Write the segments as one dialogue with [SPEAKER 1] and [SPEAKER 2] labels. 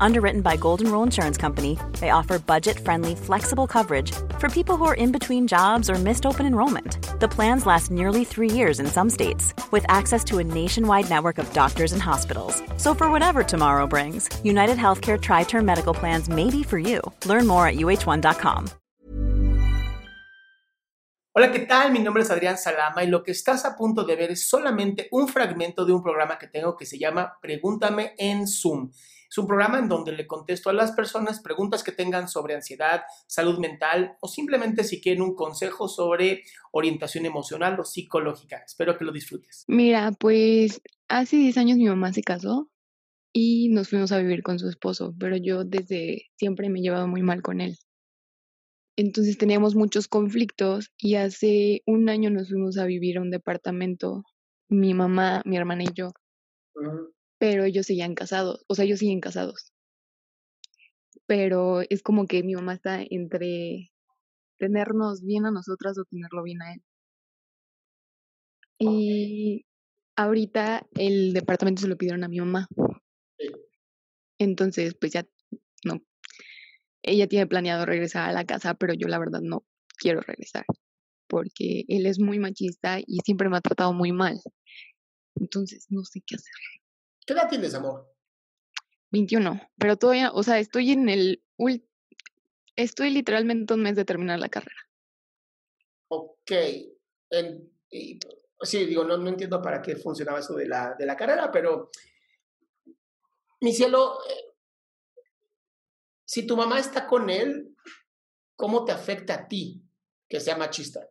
[SPEAKER 1] Underwritten by Golden Rule Insurance Company, they offer budget friendly, flexible coverage for people who are in between jobs or missed open enrollment. The plans last nearly three years in some states, with access to a nationwide network of doctors and hospitals. So, for whatever tomorrow brings, United Healthcare Tri Term Medical Plans may be for you. Learn more at uh1.com.
[SPEAKER 2] Hola, ¿qué tal? Mi nombre es Adrián Salama y lo que estás a punto de ver es solamente un fragmento de un programa que tengo que se llama Pregúntame en Zoom. Es un programa en donde le contesto a las personas preguntas que tengan sobre ansiedad, salud mental o simplemente si quieren un consejo sobre orientación emocional o psicológica. Espero que lo disfrutes.
[SPEAKER 3] Mira, pues hace 10 años mi mamá se casó y nos fuimos a vivir con su esposo, pero yo desde siempre me he llevado muy mal con él. Entonces teníamos muchos conflictos y hace un año nos fuimos a vivir a un departamento, mi mamá, mi hermana y yo, pero ellos seguían casados, o sea, ellos siguen casados. Pero es como que mi mamá está entre tenernos bien a nosotras o tenerlo bien a él. Y ahorita el departamento se lo pidieron a mi mamá. Entonces, pues ya no ella tiene planeado regresar a la casa, pero yo la verdad no quiero regresar porque él es muy machista y siempre me ha tratado muy mal. Entonces, no sé qué hacer.
[SPEAKER 2] ¿Qué edad tienes, amor?
[SPEAKER 3] 21, pero todavía, o sea, estoy en el estoy literalmente un mes de terminar la carrera.
[SPEAKER 2] Ok. sí, digo, no, no entiendo para qué funcionaba eso de la, de la carrera, pero mi cielo, eh, si tu mamá está con él, ¿cómo te afecta a ti que sea machista?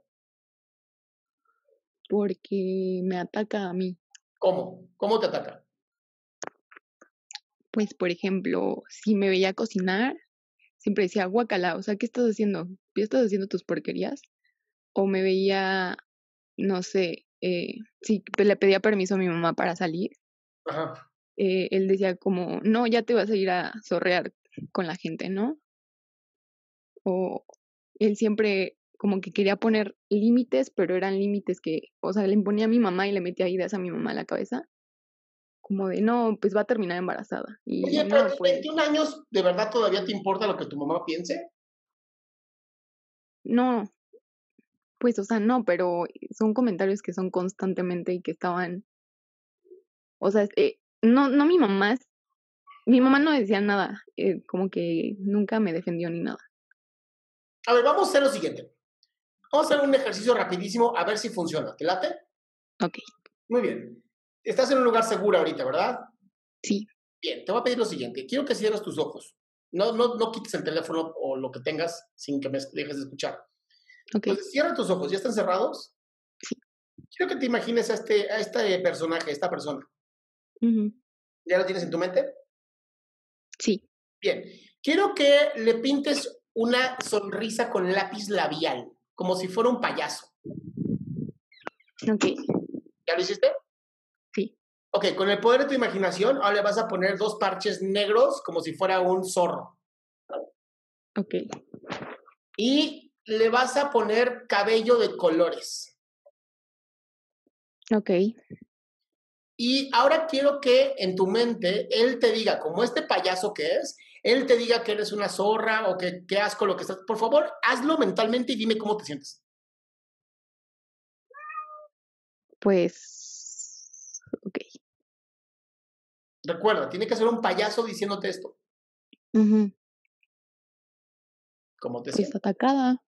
[SPEAKER 3] Porque me ataca a mí.
[SPEAKER 2] ¿Cómo? ¿Cómo te ataca?
[SPEAKER 3] Pues, por ejemplo, si me veía cocinar, siempre decía, guacala, o sea, ¿qué estás haciendo? ¿Qué estás haciendo tus porquerías? O me veía, no sé, eh, si le pedía permiso a mi mamá para salir, Ajá. Eh, él decía como, no, ya te vas a ir a zorrear con la gente, ¿no? O él siempre como que quería poner límites, pero eran límites que, o sea, le imponía a mi mamá y le metía ideas a mi mamá a la cabeza. Como de, no, pues va a terminar embarazada. Y
[SPEAKER 2] Oye, pero a 21 años, ¿de verdad todavía te importa lo que tu mamá piense?
[SPEAKER 3] No, pues, o sea, no, pero son comentarios que son constantemente y que estaban, o sea, eh, no, no mi mamá mi mamá no decía nada, eh, como que nunca me defendió ni nada.
[SPEAKER 2] A ver, vamos a hacer lo siguiente. Vamos a hacer un ejercicio rapidísimo a ver si funciona. ¿Te late?
[SPEAKER 3] Ok.
[SPEAKER 2] Muy bien. Estás en un lugar seguro ahorita, ¿verdad?
[SPEAKER 3] Sí.
[SPEAKER 2] Bien, te voy a pedir lo siguiente. Quiero que cierres tus ojos. No, no, no quites el teléfono o lo que tengas sin que me dejes de escuchar.
[SPEAKER 3] Ok.
[SPEAKER 2] Entonces, cierra tus ojos. ¿Ya están cerrados?
[SPEAKER 3] Sí.
[SPEAKER 2] Quiero que te imagines a este, a este personaje, a esta persona. ¿Ya lo tienes en tu mente?
[SPEAKER 3] Sí.
[SPEAKER 2] Bien. Quiero que le pintes una sonrisa con lápiz labial, como si fuera un payaso.
[SPEAKER 3] Ok.
[SPEAKER 2] ¿Ya lo hiciste? Ok, con el poder de tu imaginación, ahora le vas a poner dos parches negros como si fuera un zorro.
[SPEAKER 3] Ok.
[SPEAKER 2] Y le vas a poner cabello de colores.
[SPEAKER 3] Ok.
[SPEAKER 2] Y ahora quiero que en tu mente él te diga, como este payaso que es, él te diga que eres una zorra o que qué asco lo que estás. Por favor, hazlo mentalmente y dime cómo te sientes.
[SPEAKER 3] Pues
[SPEAKER 2] Recuerda, tiene que ser un payaso diciéndote esto.
[SPEAKER 3] Ujú.
[SPEAKER 2] Como te
[SPEAKER 3] Pues
[SPEAKER 2] sientes.
[SPEAKER 3] atacada.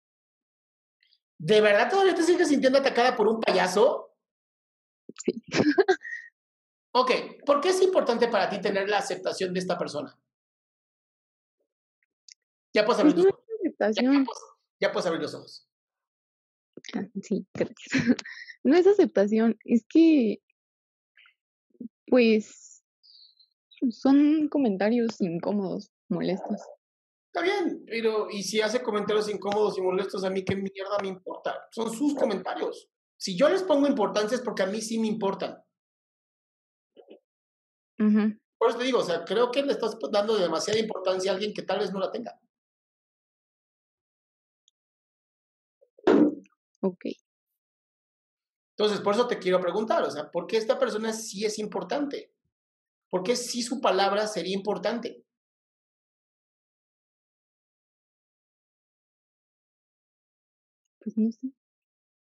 [SPEAKER 2] ¿De verdad todavía te sigues sintiendo atacada por un payaso?
[SPEAKER 3] Sí.
[SPEAKER 2] Ok, ¿por qué es importante para ti tener la aceptación de esta persona? Ya puedes abrir
[SPEAKER 3] Pues
[SPEAKER 2] los
[SPEAKER 3] no
[SPEAKER 2] ojos.
[SPEAKER 3] es
[SPEAKER 2] Ya,
[SPEAKER 3] aceptación.
[SPEAKER 2] puedes, ya puedes abrir los ojos.
[SPEAKER 3] Ah, sí, gracias. No es aceptación, es que, pues, son comentarios incómodos, molestos.
[SPEAKER 2] Está bien, pero ¿y si hace comentarios incómodos y molestos a mí qué mierda me importa? Son sus comentarios. Si yo les pongo importancia es porque a mí sí me importan. Por eso te digo, o sea, creo que le estás dando demasiada importancia a alguien que tal vez no la tenga.
[SPEAKER 3] Ok.
[SPEAKER 2] Entonces, por eso te quiero preguntar, o sea, ¿por qué esta persona sí es importante? ¿Por qué sí su palabra sería importante?
[SPEAKER 3] Pues no sé.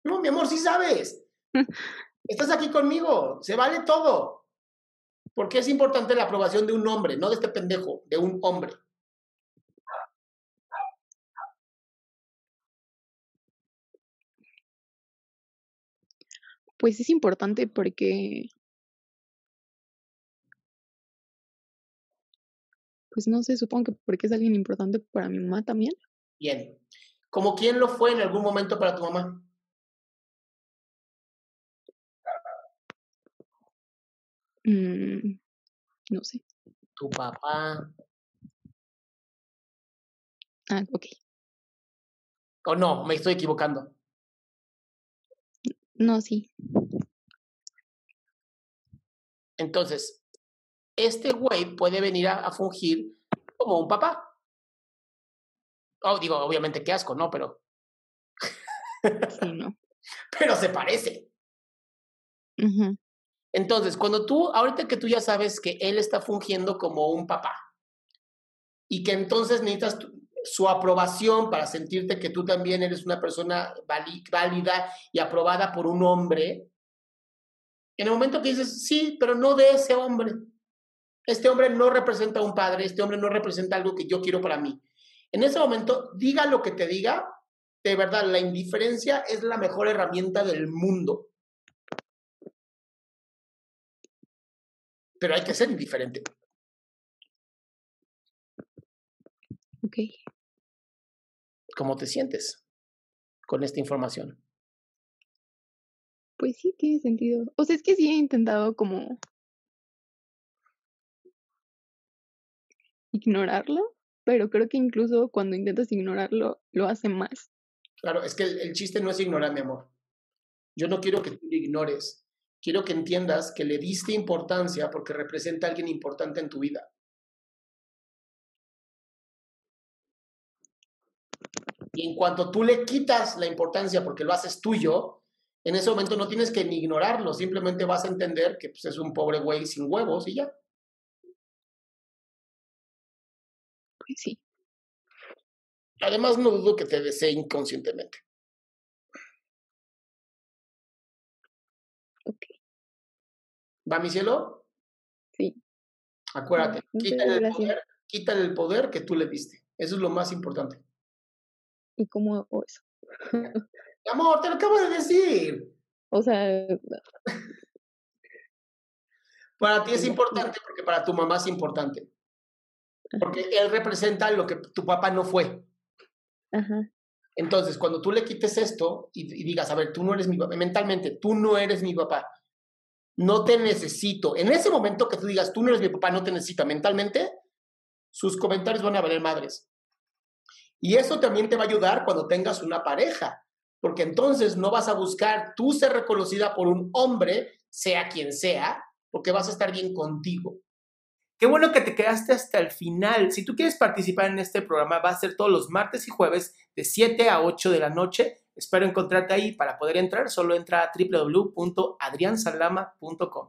[SPEAKER 2] No, mi amor, sí sabes. Estás aquí conmigo, se vale todo. ¿Por qué es importante la aprobación de un hombre, no de este pendejo, de un hombre?
[SPEAKER 3] Pues es importante porque, pues no sé, supongo que porque es alguien importante para mi mamá también.
[SPEAKER 2] Bien. ¿Como quién lo fue en algún momento para tu mamá?
[SPEAKER 3] Mm, no sé.
[SPEAKER 2] Tu papá.
[SPEAKER 3] Ah, ok.
[SPEAKER 2] O no, me estoy equivocando.
[SPEAKER 3] No, sí.
[SPEAKER 2] Entonces, este güey puede venir a, a fungir como un papá. Oh, digo, obviamente qué asco, ¿no? Pero,
[SPEAKER 3] Sí, no.
[SPEAKER 2] pero se parece. Entonces, cuando tú, ahorita que tú ya sabes que él está fungiendo como un papá y que entonces necesitas tu- su aprobación para sentirte que tú también eres una persona válida y aprobada por un hombre, en el momento que dices, sí, pero no de ese hombre. Este hombre no representa a un padre, este hombre no representa algo que yo quiero para mí. En ese momento, diga lo que te diga, de verdad, la indiferencia es la mejor herramienta del mundo. Pero hay que ser indiferente.
[SPEAKER 3] Ok.
[SPEAKER 2] ¿Cómo te sientes con esta información?
[SPEAKER 3] Pues sí, tiene sentido. O sea, es que sí he intentado como ignorarlo, pero creo que incluso cuando intentas ignorarlo, lo hace más.
[SPEAKER 2] Claro, es que el, chiste no es ignorar, mi amor. Yo no quiero que tú lo ignores. Quiero que entiendas que le diste importancia porque representa a alguien importante en tu vida. Y en cuanto tú le quitas la importancia porque lo haces tuyo, en ese momento no tienes que ni ignorarlo, simplemente vas a entender que pues, es un pobre güey sin huevos y ya.
[SPEAKER 3] Pues sí.
[SPEAKER 2] Además, no dudo que te desee inconscientemente.
[SPEAKER 3] Ok.
[SPEAKER 2] ¿Va, mi cielo?
[SPEAKER 3] Sí.
[SPEAKER 2] Acuérdate, quítale el, poder, quítale el poder que tú le diste. Eso es lo más importante.
[SPEAKER 3] ¿Y cómo hago eso?
[SPEAKER 2] Amor, te lo acabo de decir.
[SPEAKER 3] O sea,
[SPEAKER 2] Para ti es importante porque para tu mamá es importante. Porque él representa lo que tu papá no fue.
[SPEAKER 3] ajá.
[SPEAKER 2] Entonces, cuando tú le quites esto y, y digas, a ver, tú no eres mi papá, mentalmente, tú no eres mi papá, no te necesito. En ese momento que tú digas, tú no eres mi papá, no te necesito mentalmente, sus comentarios van a valer madres. Y eso también te va a ayudar cuando tengas una pareja, porque entonces no vas a buscar tú ser reconocida por un hombre, sea quien sea, porque vas a estar bien contigo. Qué bueno que te quedaste hasta el final. Si tú quieres participar en este programa, va a ser todos los martes y jueves de 7 a 8 de la noche. Espero encontrarte ahí. Para poder entrar, solo entra a www.adriansalama.com.